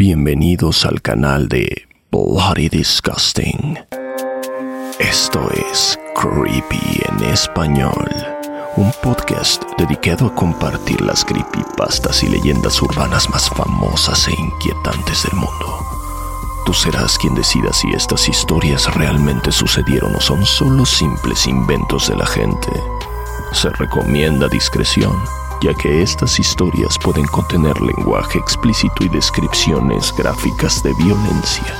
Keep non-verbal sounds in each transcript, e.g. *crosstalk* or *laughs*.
Bienvenidos al canal de Bloody Disgusting. Esto es Creepy en Español, un podcast dedicado a compartir las creepypastas y leyendas urbanas más famosas e inquietantes del mundo. Tú serás quien decida si estas historias realmente sucedieron o son solo simples inventos de la gente. Se recomienda discreción ya que estas historias pueden contener lenguaje explícito y descripciones gráficas de violencia.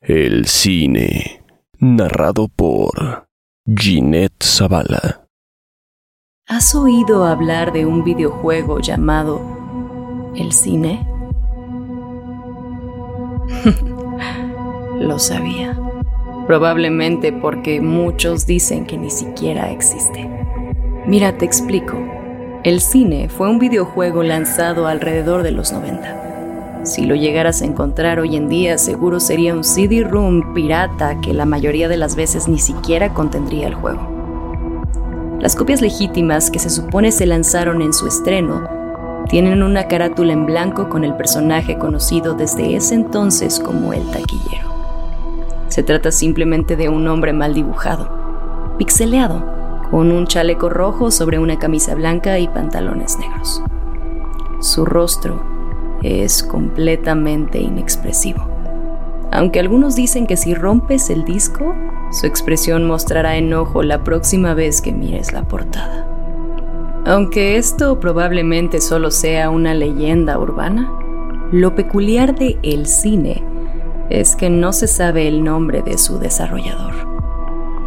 El cine, narrado por Ginette Zavala. ¿Has oído hablar de un videojuego llamado El cine? *laughs* Lo sabía probablemente porque muchos dicen que ni siquiera existe. Mira, te explico. El cine fue un videojuego lanzado alrededor de los 90. Si lo llegaras a encontrar hoy en día, seguro sería un CD-ROOM pirata que la mayoría de las veces ni siquiera contendría el juego. Las copias legítimas que se supone se lanzaron en su estreno tienen una carátula en blanco con el personaje conocido desde ese entonces como el taquillero. Se trata simplemente de un hombre mal dibujado, pixeleado, con un chaleco rojo sobre una camisa blanca y pantalones negros. Su rostro es completamente inexpresivo. Aunque algunos dicen que si rompes el disco, su expresión mostrará enojo la próxima vez que mires la portada. Aunque esto probablemente solo sea una leyenda urbana, lo peculiar de el cine es que no se sabe el nombre de su desarrollador.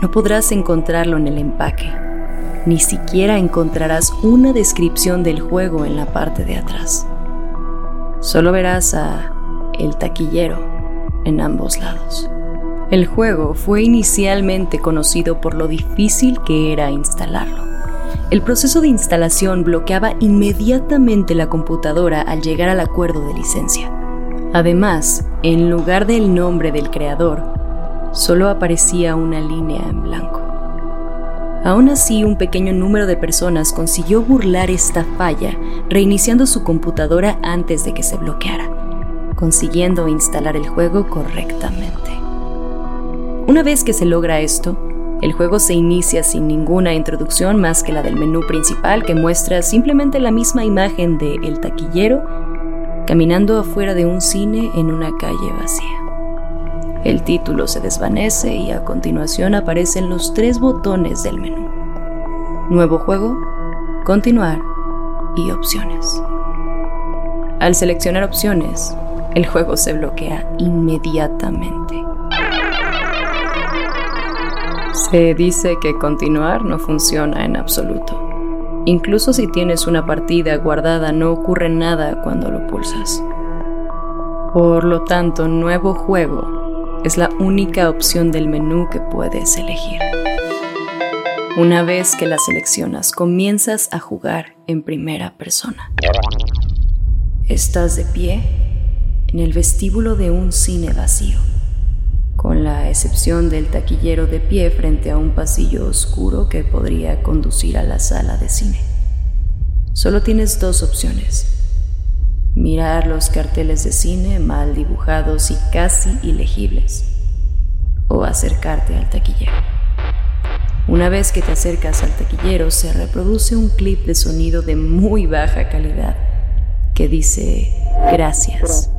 No podrás encontrarlo en el empaque. Ni siquiera encontrarás una descripción del juego en la parte de atrás. Solo verás a el taquillero en ambos lados. El juego fue inicialmente conocido por lo difícil que era instalarlo. El proceso de instalación bloqueaba inmediatamente la computadora al llegar al acuerdo de licencia. Además, en lugar del nombre del creador, solo aparecía una línea en blanco. Aún así, un pequeño número de personas consiguió burlar esta falla, reiniciando su computadora antes de que se bloqueara, consiguiendo instalar el juego correctamente. Una vez que se logra esto, el juego se inicia sin ninguna introducción más que la del menú principal que muestra simplemente la misma imagen de el taquillero caminando afuera de un cine en una calle vacía. El título se desvanece y a continuación aparecen los tres botones del menú. Nuevo juego, continuar y opciones. Al seleccionar opciones, el juego se bloquea inmediatamente. Se dice que continuar no funciona en absoluto. Incluso si tienes una partida guardada no ocurre nada cuando lo pulsas. Por lo tanto, nuevo juego es la única opción del menú que puedes elegir. Una vez que la seleccionas, comienzas a jugar en primera persona. Estás de pie en el vestíbulo de un cine vacío con la excepción del taquillero de pie frente a un pasillo oscuro que podría conducir a la sala de cine. Solo tienes dos opciones. Mirar los carteles de cine mal dibujados y casi ilegibles. O acercarte al taquillero. Una vez que te acercas al taquillero se reproduce un clip de sonido de muy baja calidad que dice gracias.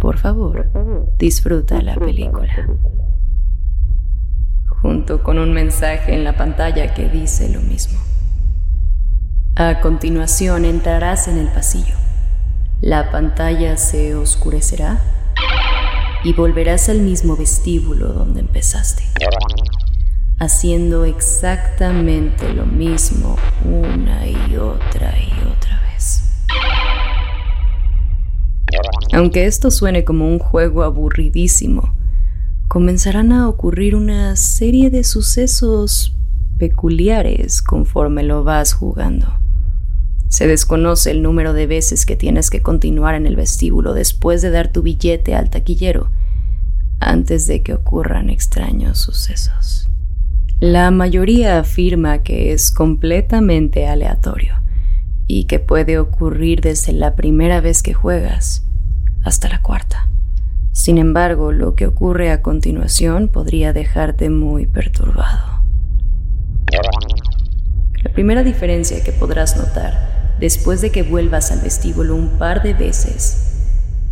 Por favor, disfruta la película. Junto con un mensaje en la pantalla que dice lo mismo. A continuación entrarás en el pasillo. La pantalla se oscurecerá y volverás al mismo vestíbulo donde empezaste, haciendo exactamente lo mismo una y otra y otra vez. Aunque esto suene como un juego aburridísimo, comenzarán a ocurrir una serie de sucesos peculiares conforme lo vas jugando. Se desconoce el número de veces que tienes que continuar en el vestíbulo después de dar tu billete al taquillero antes de que ocurran extraños sucesos. La mayoría afirma que es completamente aleatorio y que puede ocurrir desde la primera vez que juegas hasta la cuarta. Sin embargo, lo que ocurre a continuación podría dejarte muy perturbado. La primera diferencia que podrás notar después de que vuelvas al vestíbulo un par de veces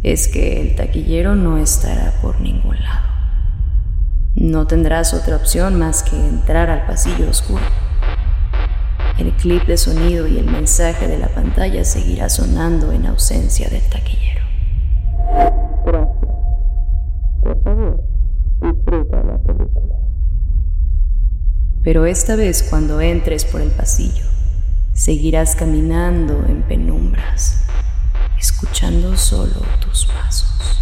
es que el taquillero no estará por ningún lado. No tendrás otra opción más que entrar al pasillo oscuro. El clip de sonido y el mensaje de la pantalla seguirá sonando en ausencia del taquillero. Pero esta vez cuando entres por el pasillo, seguirás caminando en penumbras, escuchando solo tus pasos.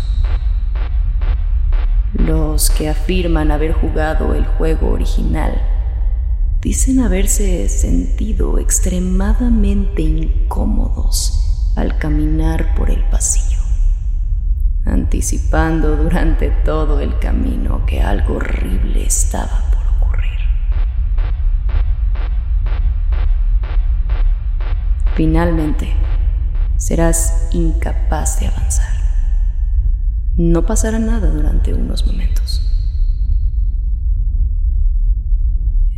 Los que afirman haber jugado el juego original dicen haberse sentido extremadamente incómodos al caminar por el pasillo, anticipando durante todo el camino que algo horrible estaba por ocurrir. Finalmente, serás incapaz de avanzar. No pasará nada durante unos momentos.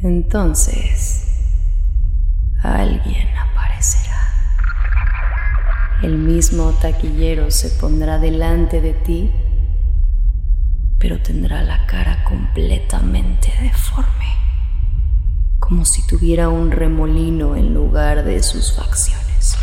Entonces, alguien aparecerá. El mismo taquillero se pondrá delante de ti, pero tendrá la cara completamente deforme, como si tuviera un remolino en lugar de sus facciones.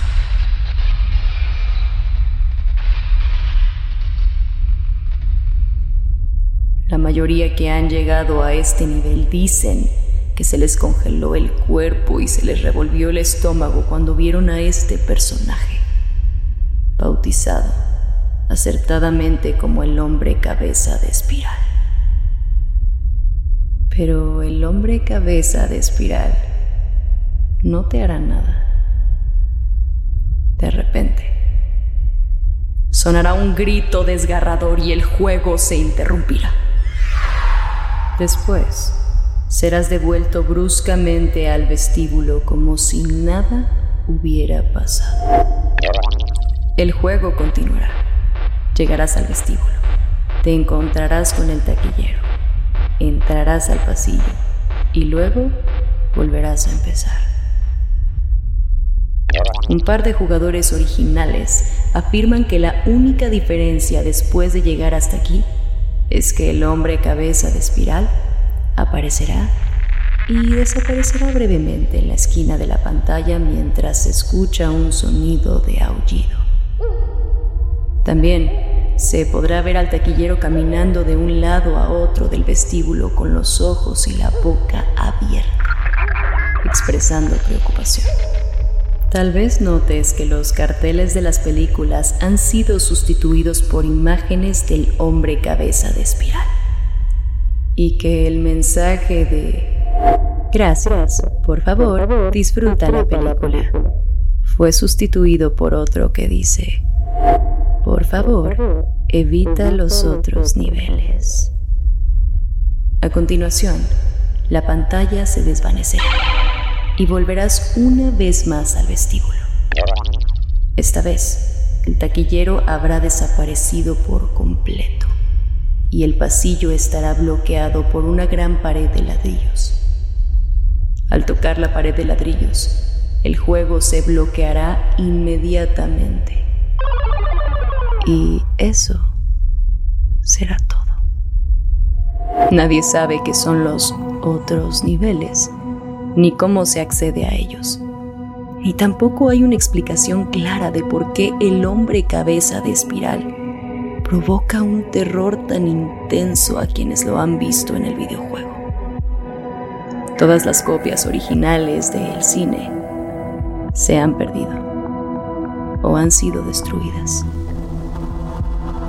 La mayoría que han llegado a este nivel dicen que se les congeló el cuerpo y se les revolvió el estómago cuando vieron a este personaje, bautizado acertadamente como el hombre cabeza de espiral. Pero el hombre cabeza de espiral no te hará nada. De repente, sonará un grito desgarrador y el juego se interrumpirá. Después, serás devuelto bruscamente al vestíbulo como si nada hubiera pasado. El juego continuará. Llegarás al vestíbulo. Te encontrarás con el taquillero. Entrarás al pasillo y luego volverás a empezar. Un par de jugadores originales afirman que la única diferencia después de llegar hasta aquí es que el hombre cabeza de espiral aparecerá y desaparecerá brevemente en la esquina de la pantalla mientras se escucha un sonido de aullido. También se podrá ver al taquillero caminando de un lado a otro del vestíbulo con los ojos y la boca abierta, expresando preocupación. Tal vez notes que los carteles de las películas han sido sustituidos por imágenes del hombre cabeza de espiral. Y que el mensaje de Gracias, por favor, disfruta la película fue sustituido por otro que dice Por favor, evita los otros niveles. A continuación, la pantalla se desvanecerá y volverás una vez más al vestíbulo. Esta vez, el taquillero habrá desaparecido por completo y el pasillo estará bloqueado por una gran pared de ladrillos. Al tocar la pared de ladrillos, el juego se bloqueará inmediatamente. Y eso será todo. Nadie sabe qué son los otros niveles ni cómo se accede a ellos. Ni tampoco hay una explicación clara de por qué el hombre cabeza de espiral provoca un terror tan intenso a quienes lo han visto en el videojuego. Todas las copias originales del cine se han perdido o han sido destruidas.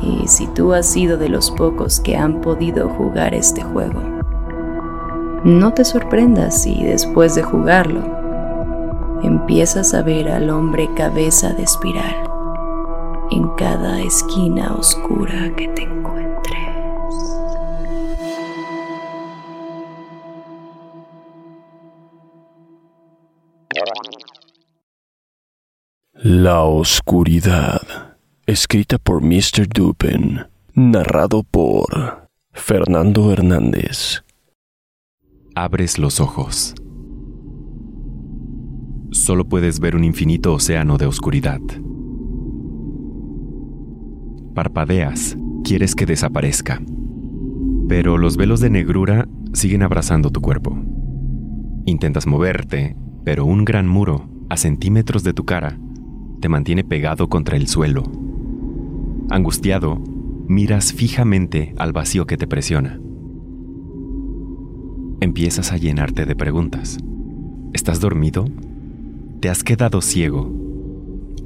Y si tú has sido de los pocos que han podido jugar este juego, no te sorprendas si después de jugarlo empiezas a ver al hombre cabeza de espiral en cada esquina oscura que te La Oscuridad, escrita por Mr. Dupin, narrado por Fernando Hernández. Abres los ojos. Solo puedes ver un infinito océano de oscuridad. Parpadeas, quieres que desaparezca. Pero los velos de negrura siguen abrazando tu cuerpo. Intentas moverte, pero un gran muro, a centímetros de tu cara, te mantiene pegado contra el suelo. Angustiado, miras fijamente al vacío que te presiona. Empiezas a llenarte de preguntas. ¿Estás dormido? ¿Te has quedado ciego?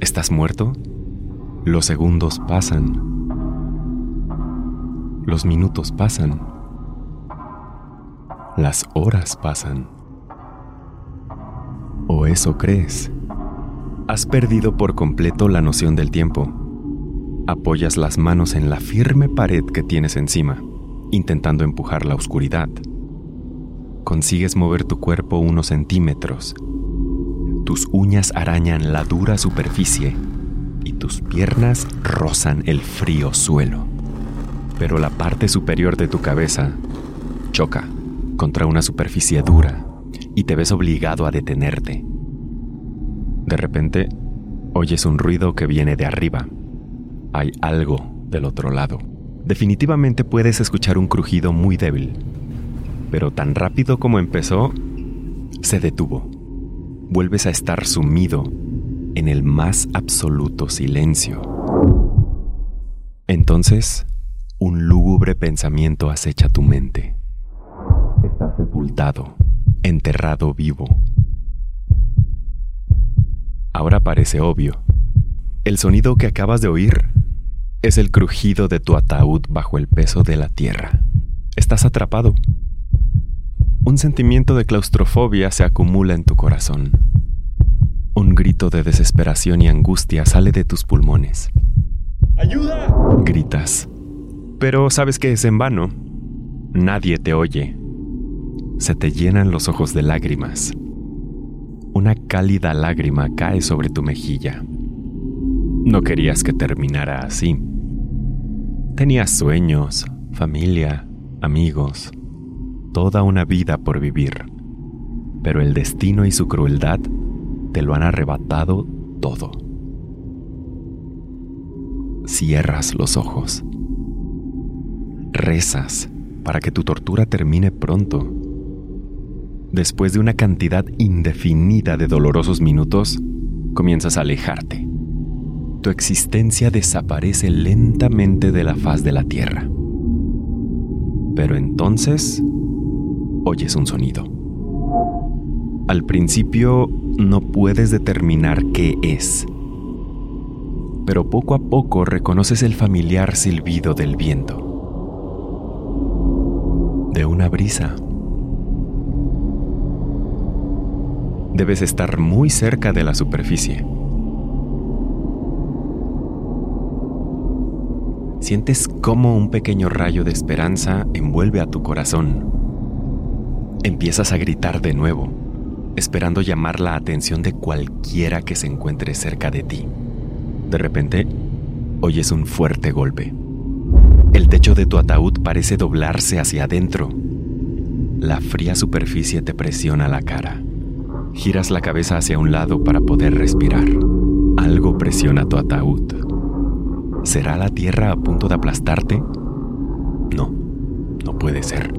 ¿Estás muerto? Los segundos pasan. Los minutos pasan. Las horas pasan. ¿O eso crees? Has perdido por completo la noción del tiempo. Apoyas las manos en la firme pared que tienes encima, intentando empujar la oscuridad. Consigues mover tu cuerpo unos centímetros. Tus uñas arañan la dura superficie y tus piernas rozan el frío suelo. Pero la parte superior de tu cabeza choca contra una superficie dura y te ves obligado a detenerte. De repente, oyes un ruido que viene de arriba. Hay algo del otro lado. Definitivamente puedes escuchar un crujido muy débil, pero tan rápido como empezó, se detuvo. Vuelves a estar sumido en el más absoluto silencio. Entonces, un lúgubre pensamiento acecha tu mente. Estás sepultado, enterrado vivo Ahora parece obvio. El sonido que acabas de oír es el crujido de tu ataúd bajo el peso de la tierra. Estás atrapado. Un sentimiento de claustrofobia se acumula en tu corazón. Un grito de desesperación y angustia sale de tus pulmones. ¡Ayuda! Gritas. Pero sabes que es en vano. Nadie te oye. Se te llenan los ojos de lágrimas una cálida lágrima cae sobre tu mejilla. No querías que terminara así. Tenías sueños, familia, amigos, toda una vida por vivir. Pero el destino y su crueldad te lo han arrebatado todo. Cierras los ojos. Rezas para que tu tortura termine pronto después de una cantidad indefinida de dolorosos minutos, comienzas a alejarte. Tu existencia desaparece lentamente de la faz de la tierra. Pero entonces oyes un sonido. Al principio no puedes determinar qué es, pero poco a poco reconoces el familiar silbido del viento, de una brisa debes estar muy cerca de la superficie. Sientes cómo un pequeño rayo de esperanza envuelve a tu corazón. Empiezas a gritar de nuevo, esperando llamar la atención de cualquiera que se encuentre cerca de ti. De repente, oyes un fuerte golpe. El techo de tu ataúd parece doblarse hacia adentro. La fría superficie te presiona la cara. Giras la cabeza hacia un lado para poder respirar. Algo presiona tu ataúd. ¿Será la tierra a punto de aplastarte? No, no puede ser.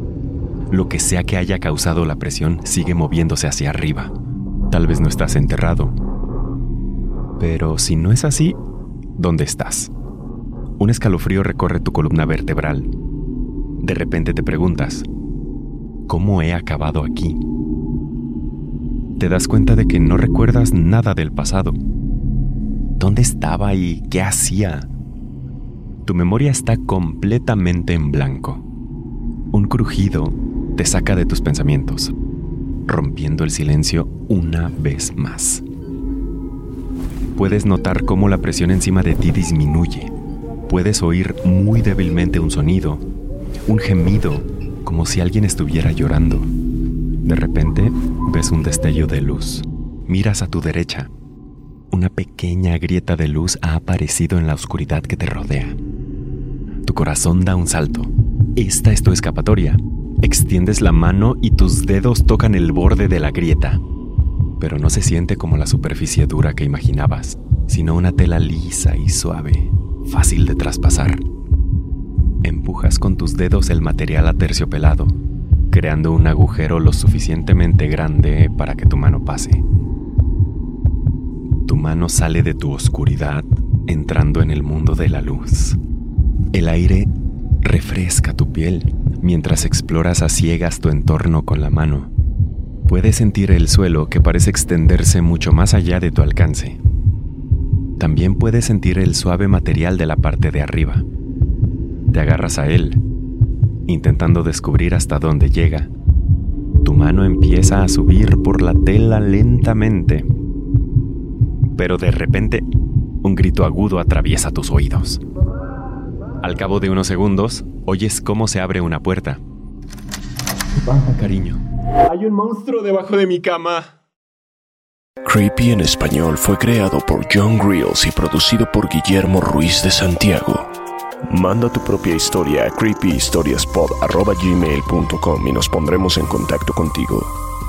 Lo que sea que haya causado la presión sigue moviéndose hacia arriba. Tal vez no estás enterrado. Pero si no es así, ¿dónde estás? Un escalofrío recorre tu columna vertebral. De repente te preguntas, ¿cómo he acabado aquí? te das cuenta de que no recuerdas nada del pasado. ¿Dónde estaba y qué hacía? Tu memoria está completamente en blanco. Un crujido te saca de tus pensamientos, rompiendo el silencio una vez más. Puedes notar cómo la presión encima de ti disminuye. Puedes oír muy débilmente un sonido, un gemido, como si alguien estuviera llorando. De repente, ves un destello de luz. Miras a tu derecha. Una pequeña grieta de luz ha aparecido en la oscuridad que te rodea. Tu corazón da un salto. Esta es tu escapatoria. Extiendes la mano y tus dedos tocan el borde de la grieta. Pero no se siente como la superficie dura que imaginabas, sino una tela lisa y suave, fácil de traspasar. Empujas con tus dedos el material aterciopelado, creando un agujero lo suficientemente grande para que tu mano pase. Tu mano sale de tu oscuridad entrando en el mundo de la luz. El aire refresca tu piel mientras exploras a ciegas tu entorno con la mano. Puedes sentir el suelo que parece extenderse mucho más allá de tu alcance. También puedes sentir el suave material de la parte de arriba. Te agarras a él, intentando descubrir hasta dónde llega. Tu mano empieza a subir por la tela lentamente pero de repente un grito agudo atraviesa tus oídos. Al cabo de unos segundos, oyes cómo se abre una puerta. Baja, cariño. Hay un monstruo debajo de mi cama. Creepy en español fue creado por John Grills y producido por Guillermo Ruiz de Santiago. Manda tu propia historia a creepyhistoriaspod.gmail.com y nos pondremos en contacto contigo.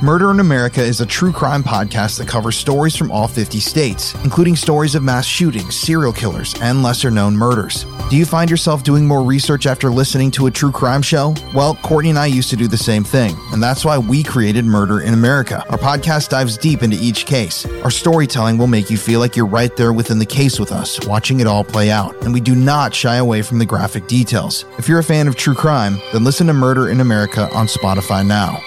Murder in America is a true crime podcast that covers stories from all 50 states, including stories of mass shootings, serial killers, and lesser known murders. Do you find yourself doing more research after listening to a true crime show? Well, Courtney and I used to do the same thing, and that's why we created Murder in America. Our podcast dives deep into each case. Our storytelling will make you feel like you're right there within the case with us, watching it all play out, and we do not shy away from the graphic details. If you're a fan of true crime, then listen to Murder in America on Spotify now.